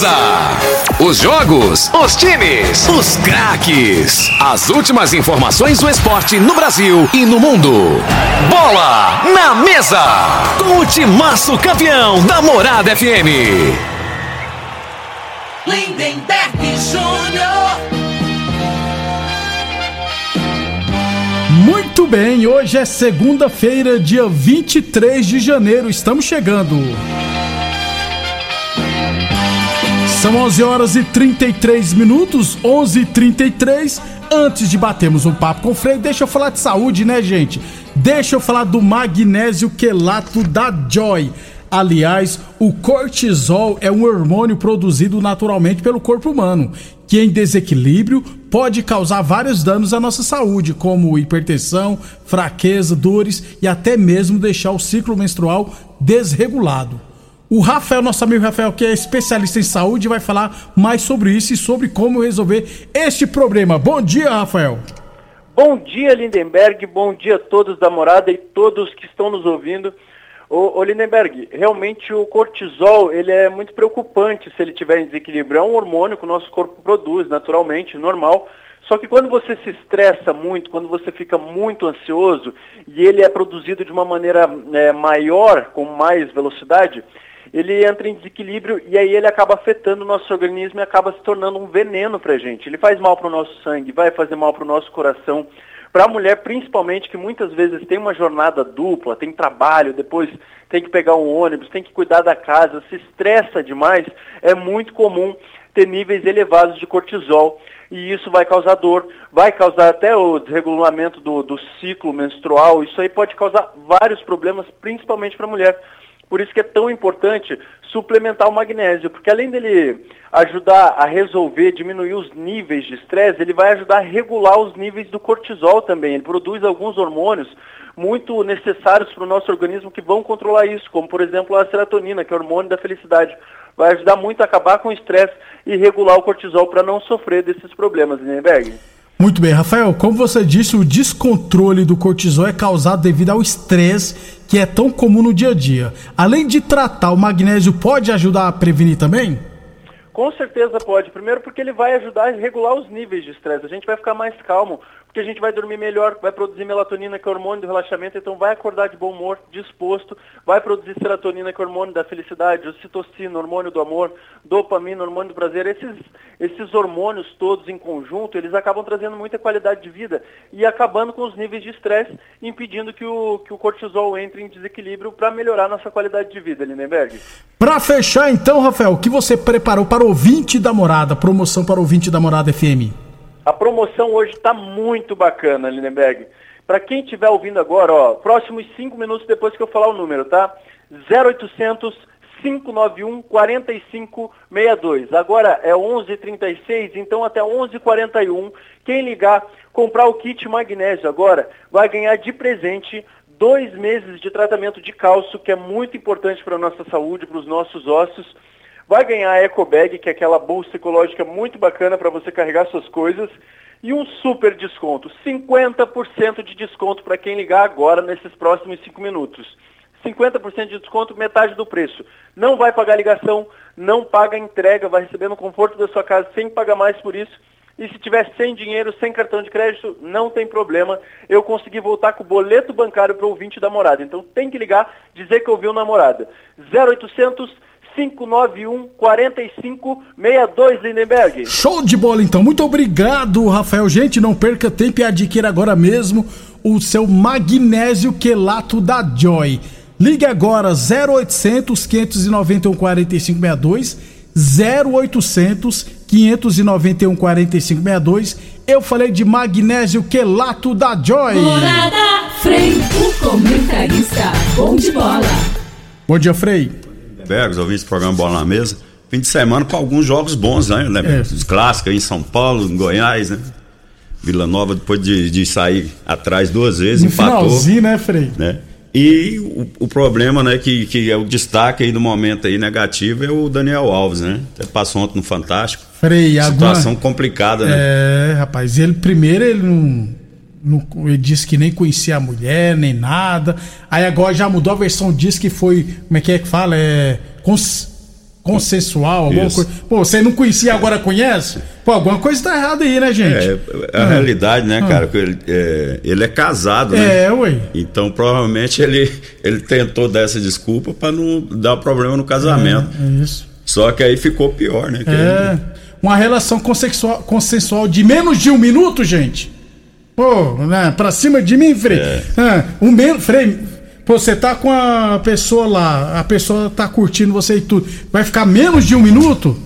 mesa. Os jogos, os times, os craques. As últimas informações do esporte no Brasil e no mundo. Bola na mesa. Com o timaço campeão da Morada FM. Lindenberg Júnior. Muito bem, hoje é segunda-feira, dia 23 de janeiro. Estamos chegando. São 11 horas e 33 minutos, 11 e 33 Antes de batermos um papo com o Frei, deixa eu falar de saúde, né, gente? Deixa eu falar do magnésio quelato da Joy. Aliás, o cortisol é um hormônio produzido naturalmente pelo corpo humano, que em desequilíbrio pode causar vários danos à nossa saúde, como hipertensão, fraqueza, dores e até mesmo deixar o ciclo menstrual desregulado. O Rafael, nosso amigo Rafael, que é especialista em saúde, vai falar mais sobre isso e sobre como resolver este problema. Bom dia, Rafael. Bom dia, Lindenberg. Bom dia a todos da morada e todos que estão nos ouvindo. Ô, Lindenberg, realmente o cortisol ele é muito preocupante se ele tiver em desequilíbrio. É um hormônio que o nosso corpo produz naturalmente, normal. Só que quando você se estressa muito, quando você fica muito ansioso e ele é produzido de uma maneira é, maior, com mais velocidade, ele entra em desequilíbrio e aí ele acaba afetando o nosso organismo e acaba se tornando um veneno para a gente. Ele faz mal para o nosso sangue, vai fazer mal para o nosso coração. Para a mulher, principalmente, que muitas vezes tem uma jornada dupla, tem trabalho, depois tem que pegar um ônibus, tem que cuidar da casa, se estressa demais, é muito comum ter níveis elevados de cortisol. E isso vai causar dor, vai causar até o desregulamento do, do ciclo menstrual. Isso aí pode causar vários problemas, principalmente para a mulher. Por isso que é tão importante suplementar o magnésio, porque além dele ajudar a resolver, diminuir os níveis de estresse, ele vai ajudar a regular os níveis do cortisol também. Ele produz alguns hormônios muito necessários para o nosso organismo que vão controlar isso, como por exemplo a serotonina, que é o hormônio da felicidade. Vai ajudar muito a acabar com o estresse e regular o cortisol para não sofrer desses problemas, Lindenberg. Muito bem, Rafael, como você disse, o descontrole do cortisol é causado devido ao estresse que é tão comum no dia a dia. Além de tratar, o magnésio pode ajudar a prevenir também? Com certeza pode. Primeiro porque ele vai ajudar a regular os níveis de estresse. A gente vai ficar mais calmo, porque a gente vai dormir melhor, vai produzir melatonina, que é o hormônio do relaxamento, então vai acordar de bom humor, disposto, vai produzir serotonina, que é o hormônio da felicidade, ocitocina, hormônio do amor, dopamina, hormônio do prazer. Esses, esses hormônios todos em conjunto, eles acabam trazendo muita qualidade de vida e acabando com os níveis de estresse, impedindo que o, que o cortisol entre em desequilíbrio para melhorar nossa qualidade de vida, Lindenberg. Para fechar então, Rafael, o que você preparou para o ouvinte da morada, promoção para o ouvinte da morada FM? A promoção hoje está muito bacana, Lindenberg. Para quem estiver ouvindo agora, ó, próximos cinco minutos depois que eu falar o número, tá? 0800 591 4562. Agora é 11:36, então até 11:41, quem ligar, comprar o kit magnésio agora, vai ganhar de presente dois meses de tratamento de cálcio, que é muito importante para a nossa saúde, para os nossos ossos vai ganhar a Eco Bag, que é aquela bolsa ecológica muito bacana para você carregar suas coisas, e um super desconto, 50% de desconto para quem ligar agora nesses próximos 5 minutos. 50% de desconto, metade do preço. Não vai pagar ligação, não paga entrega, vai receber no conforto da sua casa sem pagar mais por isso. E se tiver sem dinheiro, sem cartão de crédito, não tem problema. Eu consegui voltar com o boleto bancário para o ouvinte da morada. Então tem que ligar, dizer que ouviu na morada. 0800 591 4562 Lindenberg. Show de bola então. Muito obrigado, Rafael. Gente, não perca tempo e adquira agora mesmo o seu magnésio quelato da Joy. Ligue agora 0800 591 4562 0800 591 4562. Eu falei de magnésio quelato da Joy. Morada Frei, o comentarista bom de bola. Bom dia, Frei. Bergos, ouvi esse programa Bola na Mesa. Fim de semana com alguns jogos bons, né? É. Os clássicos aí em São Paulo, em Goiás, né? Vila Nova, depois de, de sair atrás duas vezes, no empatou. Finalzinho, né, Frei? Né? E o, o, problema, né, que, que é o destaque aí do momento aí negativo é o Daniel Alves, né? Até passou ontem no Fantástico. Frei, Situação agora... complicada, né? É, rapaz, ele primeiro ele não, não, ele disse que nem conhecia a mulher, nem nada. Aí agora já mudou a versão, diz que foi, como é que é que fala? É, cons, consensual, alguma Isso. coisa. Pô, você não conhecia, agora conhece? Pô, alguma coisa tá errada aí, né, gente? É, a Ah. realidade, né, cara, que ele é, ele é casado, né? É, ué. Então, provavelmente, ele, ele tentou dar essa desculpa para não dar problema no casamento. É isso. Só que aí ficou pior, né? É. Uma relação consensual, consensual de menos de um minuto, gente. Pô, né? Pra cima de mim, Frei. É. Ah, um menos. Frei, pô, você tá com a pessoa lá, a pessoa tá curtindo você e tudo. Vai ficar menos de um minuto?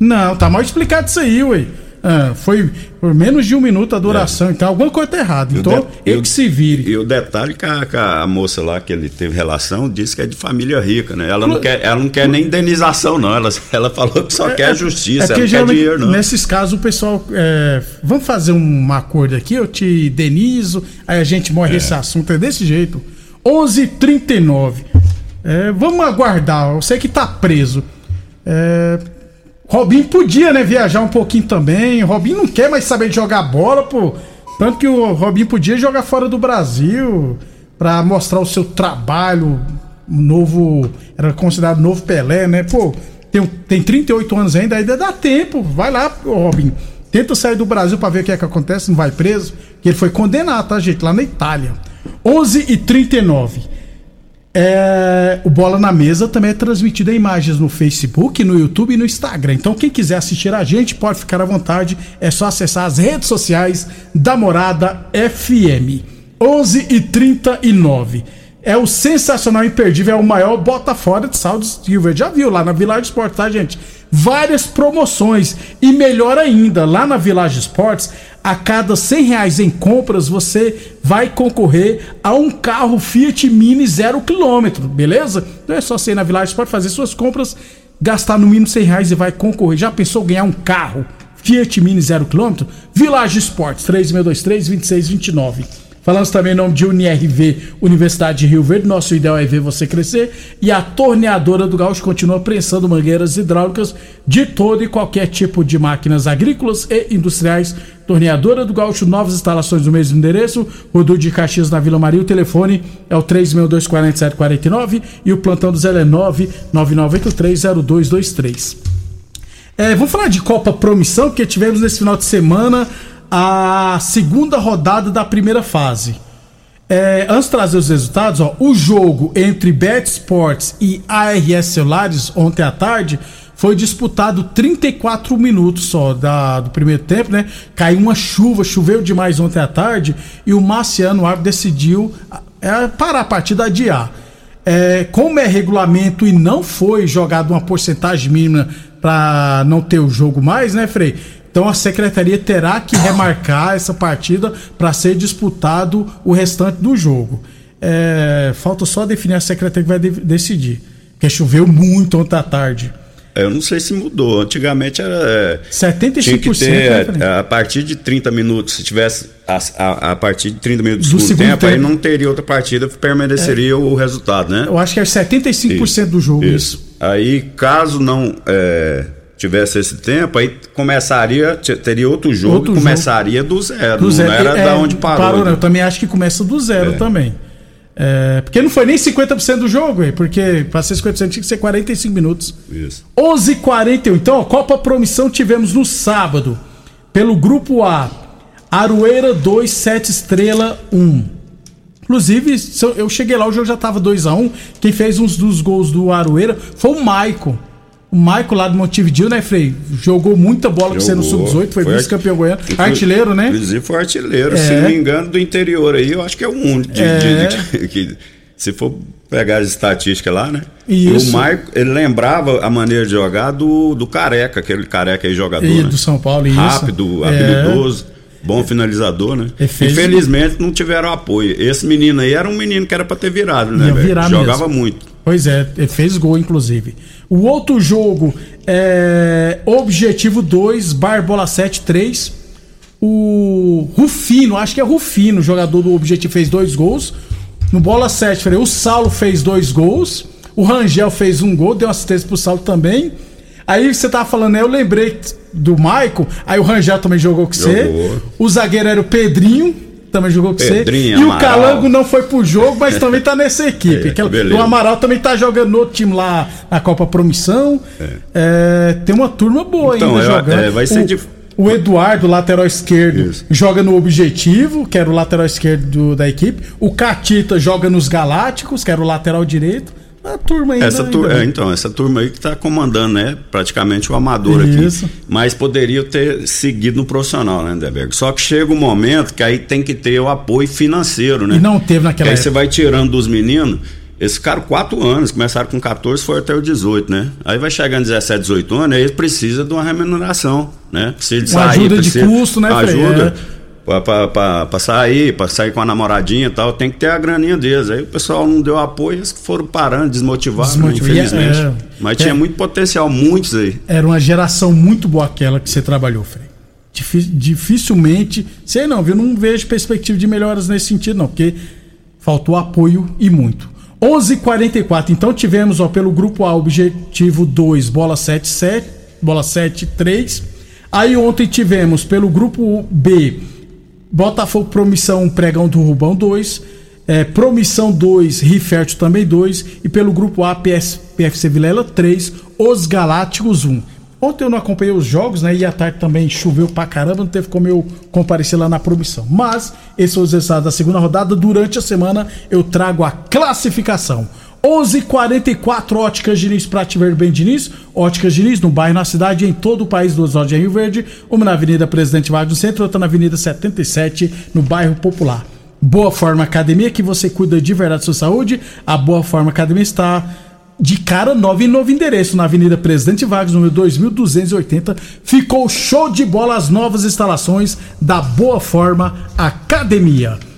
Não, tá mal explicado isso aí, ué. Ah, foi por menos de um minuto a duração, então alguma coisa tá errada. É. Então, de- ele que se vire. E o detalhe que a, que a moça lá que ele teve relação disse que é de família rica, né? Ela não quer, ela não quer nem indenização, não. Ela, ela falou que só quer justiça, ela porque não quer dinheiro, não. Nesses casos, o pessoal. é, vamos fazer um acordo aqui, eu te indenizo, aí a gente morre esse assunto, é desse jeito. 11h39. É, vamos aguardar, eu sei que tá preso. É, Robinho podia, né, viajar um pouquinho também. Robinho não quer mais saber de jogar bola, pô. Tanto que o Robinho podia jogar fora do Brasil pra mostrar o seu trabalho novo. Era considerado novo Pelé, né? Pô, tem, tem 38 anos ainda, ainda dá tempo. Vai lá, ô Robinho. Tenta sair do Brasil pra ver o que é que acontece, não vai preso. Que ele foi condenado, tá, gente? Lá na Itália. 11 e 39 é, o Bola na Mesa também é transmitido em imagens no Facebook, no YouTube e no Instagram. Então, quem quiser assistir a gente, pode ficar à vontade. É só acessar as redes sociais da Morada FM. 11 e 39 É o sensacional imperdível, é o maior bota fora de Rio Verde. Já viu lá na Village Esportes, tá, gente? Várias promoções. E melhor ainda, lá na Village Esportes, a cada 100 reais em compras, você vai concorrer a um carro Fiat Mini zero quilômetro, beleza? Então é só você ir na Village Esportes, fazer suas compras, gastar no mínimo 100 reais e vai concorrer. Já pensou ganhar um carro Fiat Mini zero quilômetro? Village Esportes, 3623-2629. Falamos também em nome de UniRV, Universidade de Rio Verde. Nosso ideal é ver você crescer. E a torneadora do Gaúcho continua prensando mangueiras hidráulicas de todo e qualquer tipo de máquinas agrícolas e industriais. Torneadora do Gaúcho, novas instalações no mesmo endereço. Rodul de Caxias na Vila Maria. O telefone é o 3624749 e o plantão do Zé é 999830223. É, vamos falar de Copa Promissão, porque tivemos nesse final de semana a segunda rodada da primeira fase. É, antes de trazer os resultados, ó, o jogo entre Bet Sports e ARS Celulares ontem à tarde foi disputado 34 minutos só da, do primeiro tempo, né? Caiu uma chuva, choveu demais ontem à tarde e o Marciano árbitro decidiu é, parar a partida, adiar. É, como é regulamento e não foi jogado uma porcentagem mínima para não ter o jogo mais, né, Frei? Então a secretaria terá que remarcar essa partida para ser disputado o restante do jogo. É, falta só definir a secretaria que vai de- decidir. Porque choveu muito ontem à tarde. É, Eu não sei se mudou. Antigamente era. é, 75%, Tinha que ter, né, é, a partir de 30 minutos, se tivesse a, a, a partir de 30 minutos do Do segundo, segundo tempo, aí tempo. não teria outra partida, permaneceria o resultado, né? Eu acho que é 75% do jogo isso. Aí, caso não é, tivesse esse tempo, aí começaria, te- teria outro jogo Outro começaria do zero. Do zero. Não era É, da onde parou. né? né? Eu também acho que começa do zero também. É, porque não foi nem 50% do jogo, hein? porque para ser 50% tinha que ser 45 minutos. Isso. 11h41. Então, a Copa Promissão tivemos no sábado. Pelo grupo A, Aroeira 2, 7 Estrela 1. Inclusive, eu cheguei lá, o jogo já tava 2x1. Quem fez uns dos gols do Aroeira foi o Maicon. O Maicon lá do Montevideo, né, Frei? Jogou muita bola com você no Jogou. Sub-18, foi, Foi vice-campeão goiano. Artilheiro, né? Inclusive foi artilheiro. É. Se não me engano, do interior aí, eu acho que é o único. de- É. de- de- que, se for pegar as estatísticas lá, né? Isso. O Marco, ele lembrava a maneira de jogar do, do Careca, aquele Careca aí jogador, E né? do São Paulo, isso. Rápido, É. habilidoso. Bom finalizador, né? Fez- Infelizmente não tiveram apoio. Esse menino aí era um menino que era pra ter virado, né? Virar Jogava mesmo. muito. Pois é, ele fez gol, inclusive. O outro jogo é Objetivo 2, Barbola 7, 3. O Rufino, acho que é Rufino, jogador do Objetivo, fez dois gols. No Bola 7, falei, o Saulo fez dois gols. O Rangel fez um gol, deu assistência pro Saulo também. Aí você tava falando, né? Eu lembrei do Maicon, aí o Rangel também jogou com você. O zagueiro era o Pedrinho. Também jogou com Pedrinho, você. E Amaral. o Calango não foi pro jogo, mas também tá nessa equipe. É, o Amaral também tá jogando no outro time lá na Copa Promissão. É, tem uma turma boa Então, ainda eu- jogando. é, vai ser o, dif- o Eduardo, lateral esquerdo, Isso. joga no Objetivo, que era o lateral esquerdo do- da equipe. O Catita joga nos Galácticos, que era o lateral direito. A turma ainda. Essa ainda tur- bem. é, então, essa turma aí que tá comandando, né? Praticamente o amador Isso. aqui. Mas poderia ter seguido no profissional, né, Deberg? Só que chega um momento que aí tem que ter o apoio financeiro, né? E não teve naquela aí época. você vai tirando dos meninos. Eles ficaram quatro anos, começaram com 14, foi até o 18, né? Aí vai chegando 17, 18 anos, aí ele precisa de uma remuneração, né? Precisa de Uma sair, ajuda de custo, né? Ajuda. É. Pra sair, pra sair com a namoradinha e tal, tem que ter a graninha deles. Aí o pessoal não deu apoio, eles foram parando, desmotivados, Desmotiva- infelizmente. é, Mas é. tinha muito potencial, muitos aí. Era uma geração muito boa aquela que você trabalhou, Frei. Difi- dificilmente. Sei não, viu? Não vejo perspectiva de melhoras nesse sentido, não, porque faltou apoio e muito. 11:44. Então tivemos, ó, pelo grupo A, objetivo 2, bola 7, 7, bola 7, 3. Aí ontem tivemos pelo grupo B, Botafogo Promissão Pregão do Rubão 2, é, Promissão 2, Rifértil também 2, e pelo grupo A, PS, PFC Vilela 3, Os Galácticos 1. Ontem eu não acompanhei os jogos, né? E à tarde também choveu pra caramba, não teve como eu comparecer lá na promissão. Mas esses são os resultados da segunda rodada. Durante a semana eu trago a classificação. 11:44 Óticas Diniz, Prate Verde Bem Diniz. Óticas Diniz, no bairro, na cidade, em todo o país, duas lojas em Rio Verde. Uma na Avenida Presidente Vargas no centro, outra na Avenida 77, no bairro Popular. Boa Forma Academia, que você cuida de verdade da sua saúde. A Boa Forma Academia está de cara nova em novo endereço, na Avenida Presidente Vargas, número 2280. Ficou show de bola as novas instalações da Boa Forma Academia.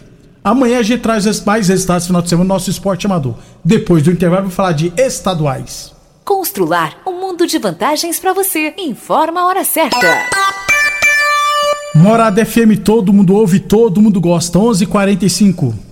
Amanhã a gente traz mais resultados do final de semana do nosso esporte amador. Depois do intervalo, vou falar de estaduais. Constrular um mundo de vantagens para você. Informa a hora certa. Morada FM, todo mundo ouve, todo mundo gosta. 11:45.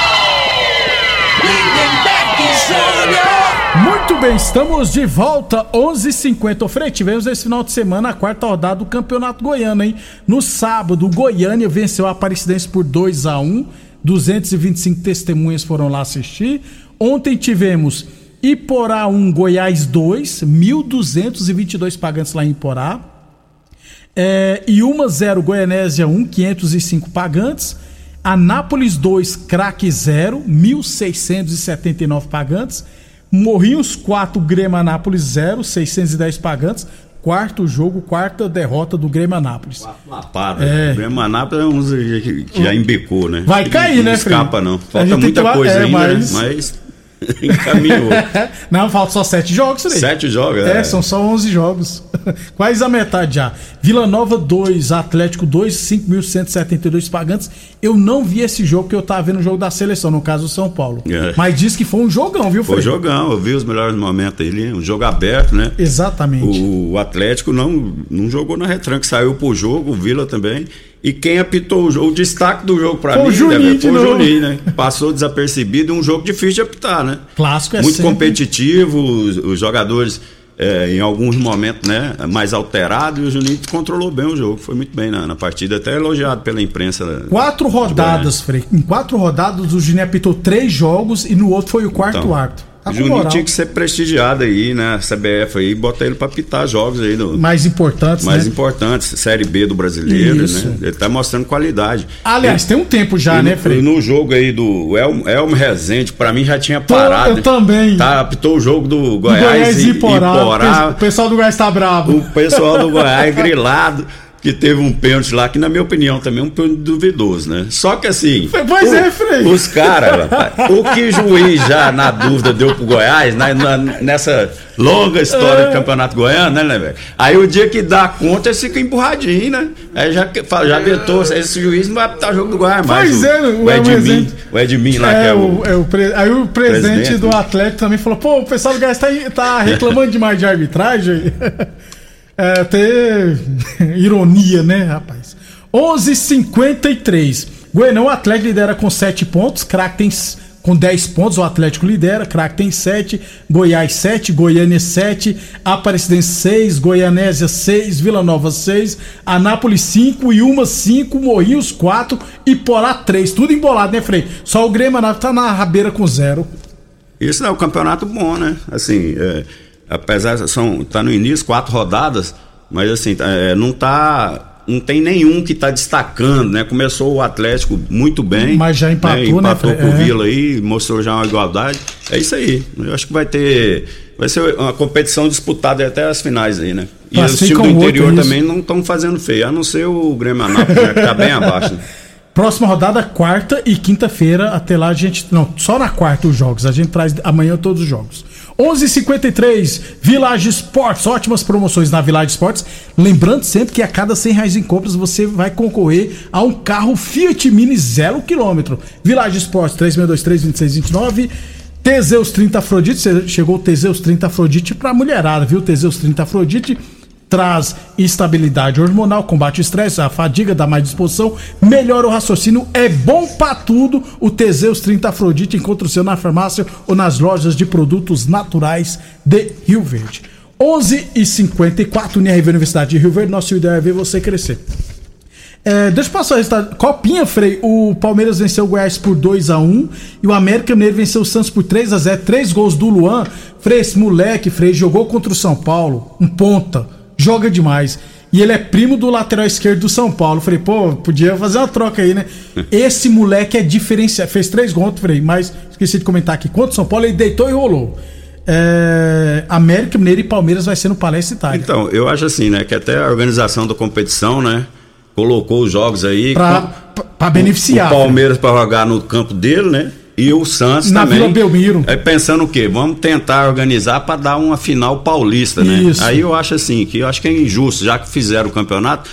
Muito bem, estamos de volta, 11h50. Ô, Frei, tivemos esse final de semana a quarta rodada do Campeonato Goiano, hein? No sábado, Goiânia venceu a Aparecidense por 2 a 1 225 testemunhas foram lá assistir. Ontem tivemos Iporá 1, Goiás 2, 1.222 pagantes lá em Iporá. É, 1 0 Goianésia 1, 505 pagantes. Anápolis 2, Craque 0, 1.679 pagantes. Morrinhos 4, Grêmio Anápolis 0, 610 pagantes. Quarto jogo, quarta derrota do Grêmio Anápolis. Lapada. É. O Grêmio Anápolis é um que, que já embecou, né? Vai cair, não né, escapa, Fred? não. Falta muita coisa é, ainda, mas- né? Mas encaminhou. Não, falta só sete jogos, Frei. Sete jogos, É, é. são só 11 jogos. Quase a metade já. Vila Nova 2, Atlético 2, 5.172 pagantes. Eu não vi esse jogo porque eu tava vendo o jogo da seleção, no caso do São Paulo. É. Mas disse que foi um jogão, viu, Foi jogão, eu vi os melhores momentos ali, um jogo aberto, né? Exatamente. O, o Atlético não, não jogou na retranca, saiu pro jogo, o Vila também. E quem apitou o jogo, o destaque do jogo pra Foi o mim, Juninho né, foi o novo. Juninho, né? Passou desapercebido, um jogo difícil de apitar, né? Clássico é Muito sempre. competitivo, os, os jogadores é, em alguns momentos, né, mais alterados, e o Juninho controlou bem o jogo, foi muito bem na, na partida, até elogiado pela imprensa. Quatro rodadas, Frei. Em quatro rodadas, o Juninho apitou três jogos e no outro foi o quarto Então. árbitro. Tá Juninho moral. tinha que ser prestigiado aí, né? CBF aí, bota ele pra pitar jogos aí no, Mais importantes, mais né? importantes, Série B do brasileiro, Isso. né? Ele tá mostrando qualidade. Aliás, tem um tempo já, E né, no, Frei? no jogo aí do El, Elmo Rezende, pra mim já tinha parado. eu também. Tá, apitou o jogo do Do Goiás, e, e. Iporá. O pessoal do Goiás tá bravo. O pessoal do Goiás grilado. Que teve um pênalti lá, que na minha opinião também é um pênalti duvidoso, né? Só que assim. Pois o- é, Frei. Os caras, rapaz, o que juiz já na dúvida deu pro Goiás, na- na- nessa longa história É. do Campeonato Goiano, né, né, velho? Aí o dia que dá conta, eles ficam empurradinho, né? Aí já, que- já vetou, esse juiz não vai apitar jogo do Goiás mais. Pois o, é, o o Edmin, Rezende. o Edmin lá, que É, é o, o. é o pre- Aí o presidente presidente, do né? Atlético também falou: pô, o pessoal do Goiás tá, tá reclamando demais de arbitragem. É, até ironia, né, rapaz? 11:53. Goianão, o Atlético lidera com 7 pontos, Crack tem com 10 pontos, o Atlético lidera, Crack tem 7, Goiás 7, Goiânia 7, Aparecidense 6, Goianésia 6, Vila Nova 6, Anápolis 5, Iuma 5, Morrinhos 4 e Porá 3. Tudo embolado, né, Frei? Só o Grêmio Anápolis tá na rabeira com 0. Isso é um campeonato bom, né? Assim, é, apesar de são tá no início quatro rodadas, mas assim é, não tá não tem nenhum que tá destacando, né? Começou o Atlético muito bem, Mas já empatou, né, Empatou Fre- com o é. Vila aí, mostrou já uma igualdade. É isso aí. Eu acho que vai ter vai ser uma competição disputada até as finais aí, né? E os Classificam times do outro, interior isso. também não estão fazendo feio, a não ser o Grêmio Anápolis, né, que tá bem abaixo. Né? Próxima rodada, quarta e quinta-feira. Até lá a gente. Não, só na quarta os jogos. A gente traz amanhã todos os jogos. 11:53 Village Sports. Ótimas promoções na Village Sports. Lembrando sempre que a cada 100 reais em compras você vai concorrer a um carro Fiat Mini zero quilômetro. Village Sports 3623-2629. Teseus 30 Afrodite. Chegou o Teseus 30 Afrodite pra mulherada, viu? Teseus 30 Afrodite traz estabilidade hormonal, combate o estresse, a fadiga, dá mais disposição, melhora o raciocínio, é bom pra tudo. O Teseus 30 Afrodite encontra o seu na farmácia ou nas lojas de produtos naturais de Rio Verde. 11 e 54 UNIRV Universidade de Rio Verde, nosso ideal é ver você crescer. É, deixa eu passar o resultado. Copinha, Frei. O Palmeiras venceu o Goiás por 2x1 e o América Mineiro venceu o Santos por 3x0. Três gols do Luan. Frei, esse moleque, Frei, jogou contra o São Paulo, um ponta. Joga demais. E ele é primo do lateral esquerdo do São Paulo. Falei, pô, podia fazer uma troca aí, né? Esse moleque é diferenciado. Fez três gols, Frei, mas esqueci de comentar aqui. Contra o São Paulo, ele deitou e rolou. É, América Mineiro e Palmeiras vai ser no Palestra Itália. Então, eu acho assim, né, que até a organização da competição, né, colocou os jogos aí Pra, com- pra- pra beneficiar. o Palmeiras para jogar no campo dele, né? E o Santos Na também. Vila Belmiro. É pensando o quê? Vamos tentar organizar para dar uma final paulista, né? Isso. Aí eu acho assim, que eu acho que é injusto, já que fizeram o campeonato.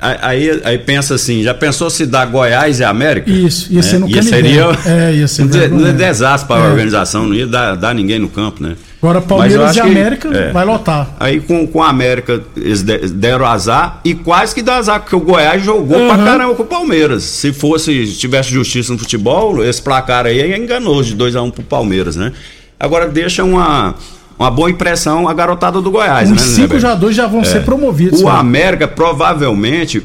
Aí, aí pensa assim, já pensou se dá Goiás e América? Isso, ia É, ser no ia seria É, ia ser um de- um desastre para É. a organização, não ia dar, dar ninguém no campo, né? Agora Palmeiras e que- América é. vai lotar. Aí com, com a América eles de- deram azar e quase que dá azar, porque o Goiás jogou Uhum. pra caramba com o Palmeiras. Se fosse, se tivesse justiça no futebol, esse placar aí enganou de 2x1 pro Palmeiras, né? Agora deixa uma, uma boa impressão a garotada do Goiás, Os né? cinco Neber? jogadores já vão ser promovidos. O cara. América provavelmente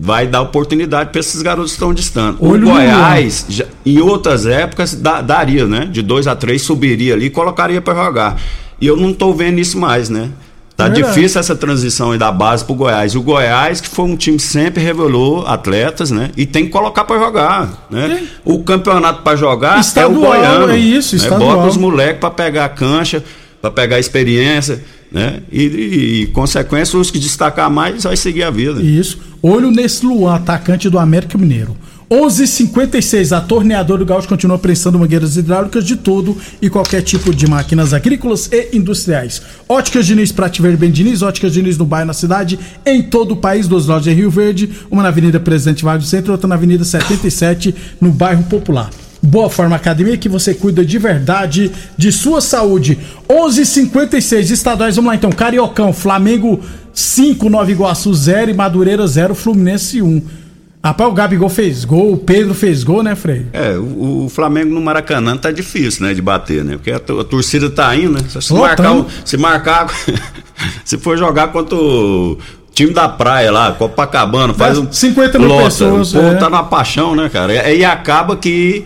vai dar oportunidade para esses garotos que estão distantes. Olho o Goiás, já- em outras épocas, dá- daria, né? De 2 a 3 subiria ali e colocaria para jogar. E eu não tô vendo isso mais, né? Tá É difícil essa transição aí da base pro Goiás. O Goiás, que foi um time que sempre revelou atletas, né? E tem que colocar para jogar, né? O campeonato para jogar Estadual, é o Goiano. é isso, né? estadual. Bota os moleques para pegar a cancha, para pegar a experiência, né? E, e, e, consequência, os que destacar mais vai seguir a vida. Isso. Olho nesse Luan, atacante do América Mineiro. 11:56 A torneadora do Gaúcho continua prestando mangueiras hidráulicas de todo e qualquer tipo de máquinas agrícolas e industriais. Óticas Diniz, Prate Verde Ben Diniz, Óticas Diniz no bairro, na cidade, em todo o país, duas lojas em Rio Verde, uma na Avenida Presidente Vargas Centro, outra na Avenida 77, no bairro Popular. Boa Forma Academia, que você cuida de verdade de sua saúde. 11:56 estaduais, vamos lá então. Cariocão, Flamengo 5, Nova Iguaçu 0 e Madureira 0, Fluminense 1. Rapaz, o Gabigol fez gol, o Pedro fez gol, né, Frei? É, o, o Flamengo no Maracanã tá difícil, né, de bater, né? Porque a, a torcida tá indo, né? Se Lotando. marcar, se marcar, se for jogar contra o time da praia lá, Copacabana, faz É, um 50 mil lota. pessoas, O povo é. tá na paixão, né, cara? E aí acaba que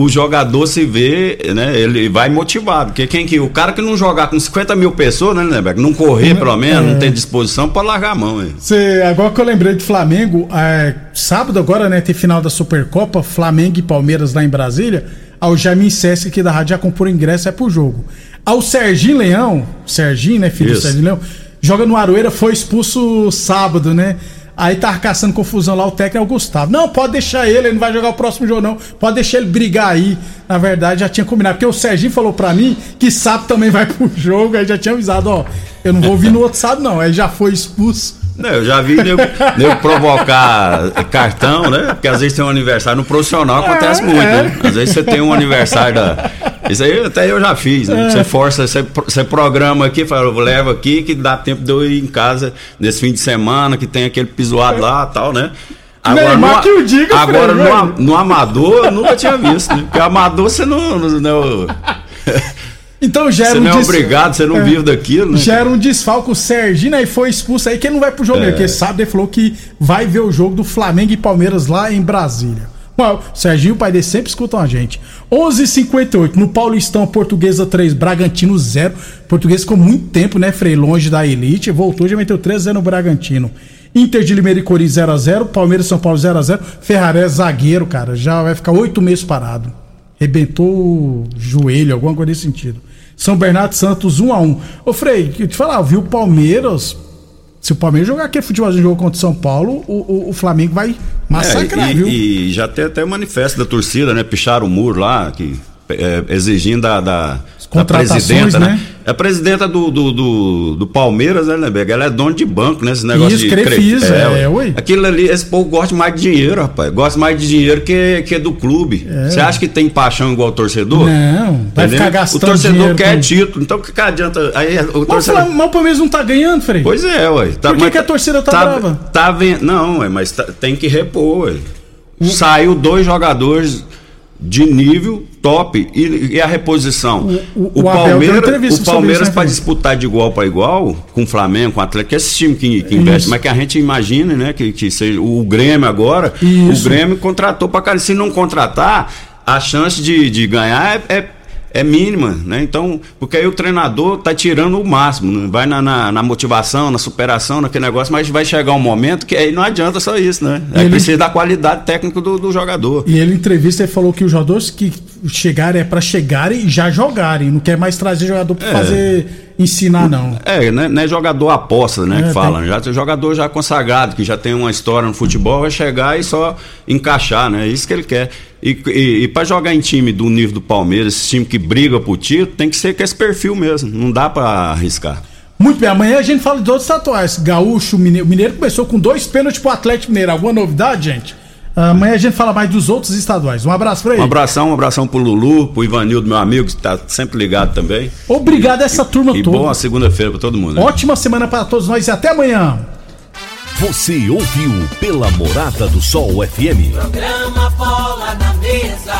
o jogador se vê, né? Ele vai motivado. Porque quem que. O cara que não jogar com 50 mil pessoas, né, Lindeberg? Não correr, pelo menos, É. não tem disposição, pode largar a mão, hein? Cê, agora que eu lembrei de Flamengo, é, sábado agora, né, tem final da Supercopa, Flamengo e Palmeiras lá em Brasília. Ao Jamin Sesc aqui da rádio já comprou ingresso, é pro jogo. Ao Serginho Leão, Serginho, né, filho do Isso. Serginho Leão, joga no Aroeira, foi expulso sábado, né? Aí tava caçando confusão lá, o técnico é o Gustavo. Não, pode deixar ele, ele não vai jogar o próximo jogo, não. Pode deixar ele brigar aí. Na verdade, já tinha combinado. Porque o Serginho falou pra mim que sábado também vai pro jogo, aí já tinha avisado, ó. Eu não vou vir no outro sábado, não. Aí já foi expulso. Não, eu já vi nego, nego provocar cartão, né? Porque às vezes tem um aniversário no profissional, acontece É, muito, é. né? Às vezes você tem um aniversário da. Isso aí até eu já fiz, É. né? Você força, você, você programa aqui, fala, eu levo aqui que dá tempo de eu ir em casa nesse fim de semana, que tem aquele pisoado lá e tal, né? Neymar no, diga, agora no, no amador eu nunca tinha visto, né? Porque amador você não. não, não Então já você um não é obrigado, você não É. vive daquilo, né? Já era um desfalque, o Serginho aí foi expulso aí, que ele não vai pro jogo, É. é. porque sabe, ele falou que vai ver o jogo do Flamengo e Palmeiras lá em Brasília. Serginho e o pai dele sempre escutam a gente. 11:58 h 58 no Paulistão, Portuguesa 3, Bragantino 0. Português ficou muito tempo, né, Frei, longe da elite, voltou, já meteu 3 0 no Bragantino. Inter de Limeira e Corinthians 0x0, Palmeiras São Paulo 0x0, Ferraré zagueiro, cara, já vai ficar oito meses parado. Rebentou o joelho, alguma coisa nesse sentido. São Bernardo Santos 1x1. Ô Frei, eu te falar, eu vi o Palmeiras. Se o Palmeiras jogar aquele futebol de jogo contra o São Paulo, o, o- o Flamengo vai massacrar, É, e, viu? e já tem até manifesto da torcida, né? Picharam o muro lá, que, é, exigindo da, da, contratações, presidenta, né? né? É a presidenta do, do, do, do Palmeiras, né, Lindeberg? Ela é dona de banco, né? Esse negócio Isso, de Crefisa, é, ué. ué. Aquilo ali, esse povo gosta mais de dinheiro, rapaz. Gosta mais de dinheiro que, que do clube. É. Você acha que tem paixão igual o torcedor? Não, vai Entendeu? ficar gastando O torcedor quer com- título. Então o que, que adianta? Aí, o Mas, torcedor... Mas o Palmeiras não tá ganhando, Frei? Pois é, ué. Tá, Por que mas que a torcida tá brava? Tá vendo? Não, ué, mas tá- tem que repor, ué. Saiu dois jogadores de nível top e, e a reposição. O- o- o entrevista o Palmeiras né, para disputar de igual para igual com o Flamengo, com o Atlético, que é esse time que, que investe, Isso. mas que a gente imagina, né, que, que seja o Grêmio agora, Isso. o Grêmio contratou para cara, se não contratar, a chance de, de ganhar é, é é mínima, né? Então, porque aí o treinador tá tirando o máximo, né? vai na, na, na motivação, na superação, naquele negócio, mas vai chegar um momento que aí não adianta só isso, né? Aí Ele- precisa da qualidade técnica do, do jogador. E ele em entrevista ele falou que os jogadores que chegarem é pra chegarem e já jogarem. Não quer mais trazer jogador pra É. fazer ensinar, não. É, né, não é jogador aposta, né? É, que fala. tem- Já tem jogador já consagrado, que já tem uma história no futebol, vai chegar e só encaixar, né? É isso que ele quer. E, e, e para jogar em time do nível do Palmeiras, esse time que briga por título, tem que ser com esse perfil mesmo. Não dá para arriscar. Muito bem, amanhã a gente fala de outros tatuagens. Gaúcho, Mineiro. O Mineiro começou com dois pênaltis pro Atlético Mineiro. Alguma novidade, gente? Amanhã a gente fala mais dos outros estaduais. Um abraço pra ele. Um abração, um abração pro Lulu, pro Ivanildo, meu amigo, que tá sempre ligado também. Obrigado a essa turma E toda. boa segunda-feira pra todo mundo. né? Ótima semana para todos nós e até amanhã. Você ouviu pela Morada do Sol FM. Programa Bola na Mesa,